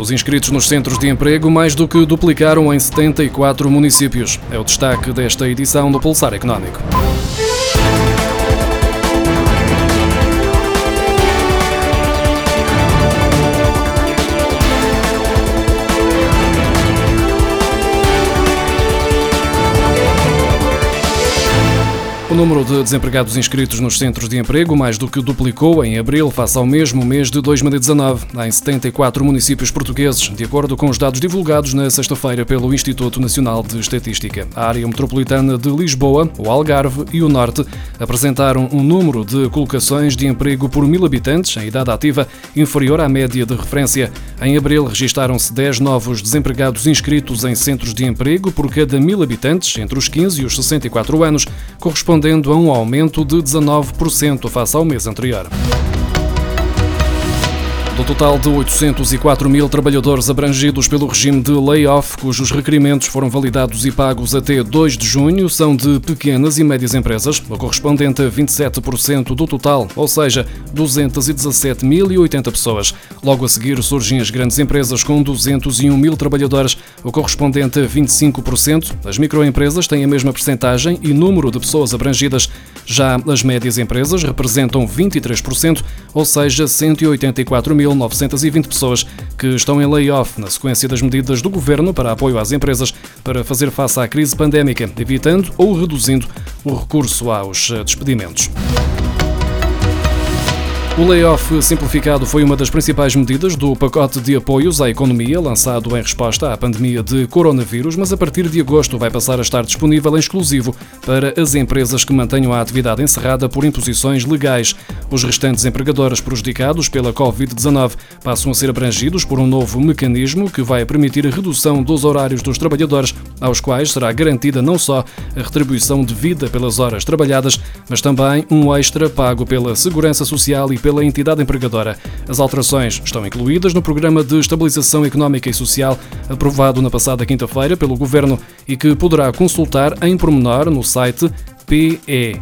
Os inscritos nos centros de emprego mais do que duplicaram em 74 municípios. É o destaque desta edição do Pulsar Económico. O número de desempregados inscritos nos centros de emprego mais do que duplicou em abril face ao mesmo mês de 2019, em 74 municípios portugueses, de acordo com os dados divulgados na sexta-feira pelo Instituto Nacional de Estatística. A área metropolitana de Lisboa, o Algarve e o Norte apresentaram um número de colocações de emprego por mil habitantes em idade ativa inferior à média de referência. Em abril, registaram-se 10 novos desempregados inscritos em centros de emprego por cada mil habitantes entre os 15 e os 64 anos, correspondendo correspondendo a um aumento de 19% face ao mês anterior. Do total de 804 mil trabalhadores abrangidos pelo regime de layoff, cujos requerimentos foram validados e pagos até 2 de junho, são de pequenas e médias empresas, o correspondente a 27% do total, ou seja, 217.080 pessoas. Logo a seguir surgem as grandes empresas com 201 mil trabalhadores, o correspondente a 25%. As microempresas têm a mesma percentagem e número de pessoas abrangidas. Já as médias empresas representam 23%, ou seja, 184 mil 1.920 pessoas que estão em layoff na sequência das medidas do governo para apoio às empresas para fazer face à crise pandémica, evitando ou reduzindo o recurso aos despedimentos. O layoff simplificado foi uma das principais medidas do pacote de apoios à economia lançado em resposta à pandemia de coronavírus, mas a partir de agosto vai passar a estar disponível em exclusivo para as empresas que mantenham a atividade encerrada por imposições legais. Os restantes empregadores prejudicados pela Covid-19 passam a ser abrangidos por um novo mecanismo que vai permitir a redução dos horários dos trabalhadores, aos quais será garantida não só a retribuição devida pelas horas trabalhadas, mas também um extra pago pela Segurança Social e pela entidade empregadora. As alterações estão incluídas no Programa de Estabilização Económica e Social, aprovado na passada quinta-feira pelo Governo e que poderá consultar em pormenor no site pees.gov.pt.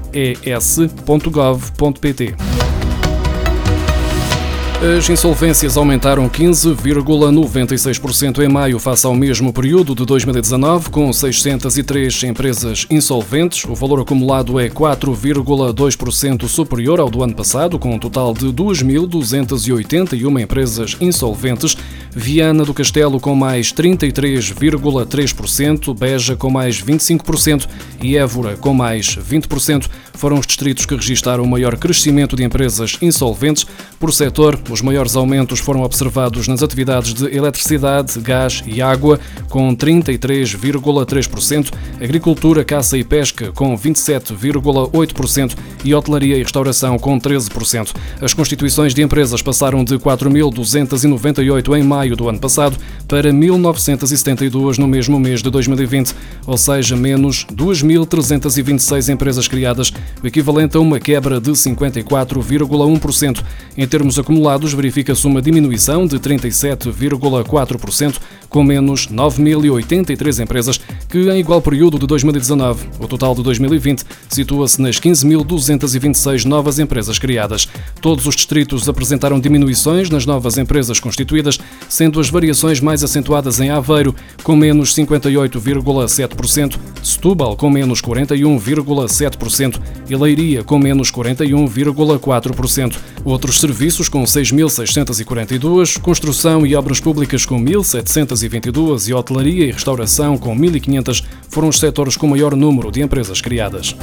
As insolvências aumentaram 15,96% em maio face ao mesmo período de 2019, com 603 empresas insolventes. O valor acumulado é 4,2% superior ao do ano passado, com um total de 2.281 empresas insolventes. Viana do Castelo com mais 33,3%, Beja com mais 25% e Évora com mais 20% foram os distritos que registaram o maior crescimento de empresas insolventes. Por setor, os maiores aumentos foram observados nas atividades de eletricidade, gás e água, com 33,3%, agricultura, caça e pesca, com 27,8% e hotelaria e restauração, com 13%. As constituições de empresas passaram de 4.298 em maio do ano passado para 1.972 no mesmo mês de 2020, ou seja, menos 2.326 empresas criadas, o equivalente a uma quebra de 54,1%. Em termos acumulados, verifica-se uma diminuição de 37,4%, com menos 9.083 empresas que em igual período de 2019. O total de 2020 situa-se nas 15.226 novas empresas criadas. Todos os distritos apresentaram diminuições nas novas empresas constituídas, sendo as variações mais acentuadas em Aveiro, com menos 58,7%, Setúbal, com menos 41,7% e Leiria, com menos 41,4%. Outros serviços, com 6.642, construção e obras públicas, com 1.722 e hotelaria e restauração, com 1.500, foram os setores com maior número de empresas criadas.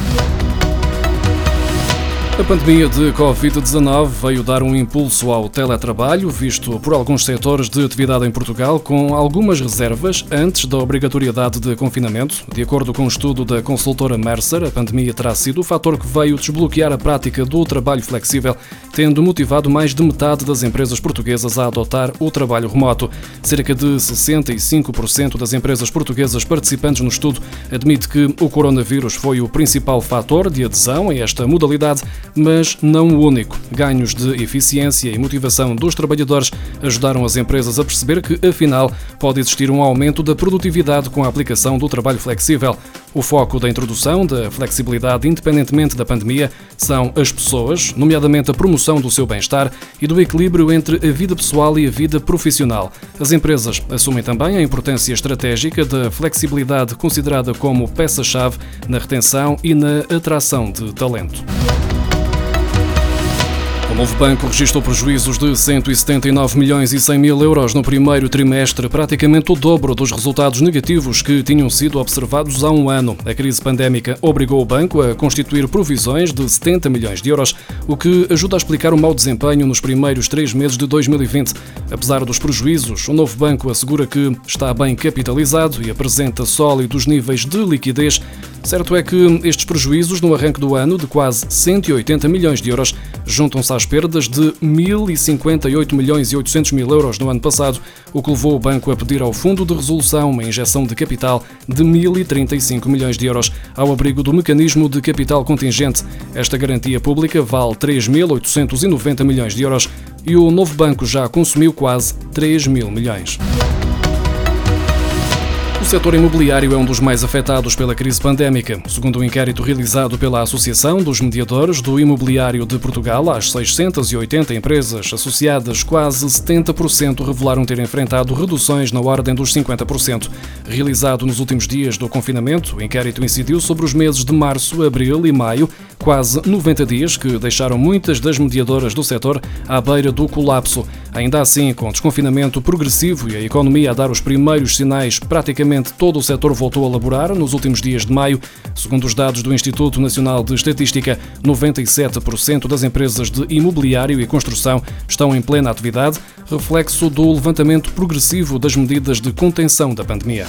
A pandemia de Covid-19 veio dar um impulso ao teletrabalho, visto por alguns setores de atividade em Portugal, com algumas reservas antes da obrigatoriedade de confinamento. De acordo com um estudo da consultora Mercer, a pandemia terá sido o fator que veio desbloquear a prática do trabalho flexível, tendo motivado mais de metade das empresas portuguesas a adotar o trabalho remoto. Cerca de 65% das empresas portuguesas participantes no estudo admite que o coronavírus foi o principal fator de adesão a esta modalidade mas não o único. Ganhos de eficiência e motivação dos trabalhadores ajudaram as empresas a perceber que, afinal, pode existir um aumento da produtividade com a aplicação do trabalho flexível. O foco da introdução da flexibilidade, independentemente da pandemia, são as pessoas, nomeadamente a promoção do seu bem-estar e do equilíbrio entre a vida pessoal e a vida profissional. As empresas assumem também a importância estratégica da flexibilidade considerada como peça-chave na retenção e na atração de talento. O novo banco registrou prejuízos de 179 milhões e 100 mil euros no primeiro trimestre, praticamente o dobro dos resultados negativos que tinham sido observados há um ano. A crise pandémica obrigou o banco a constituir provisões de 70 milhões de euros, o que ajuda a explicar o mau desempenho nos primeiros três meses de 2020. Apesar dos prejuízos, o novo banco assegura que está bem capitalizado e apresenta sólidos níveis de liquidez. Certo é que estes prejuízos no arranque do ano, de quase 180 milhões de euros, juntam-se às perdas de 1.058 milhões e 800 mil euros no ano passado, o que levou o banco a pedir ao Fundo de Resolução uma injeção de capital de 1.035 milhões de euros ao abrigo do mecanismo de capital contingente. Esta garantia pública vale 3.890 milhões de euros e o novo banco já consumiu quase 3 mil milhões. O setor imobiliário é um dos mais afetados pela crise pandémica. Segundo um inquérito realizado pela Associação dos Mediadores do Imobiliário de Portugal, às 680 empresas associadas, quase 70% revelaram ter enfrentado reduções na ordem dos 50%. Realizado nos últimos dias do confinamento, o inquérito incidiu sobre os meses de março, abril e maio, quase 90 dias que deixaram muitas das mediadoras do setor à beira do colapso. Ainda assim, com desconfinamento progressivo e a economia a dar os primeiros sinais praticamente todo o setor voltou a laborar nos últimos dias de maio. Segundo os dados do Instituto Nacional de Estatística, 97% das empresas de imobiliário e construção estão em plena atividade, reflexo do levantamento progressivo das medidas de contenção da pandemia.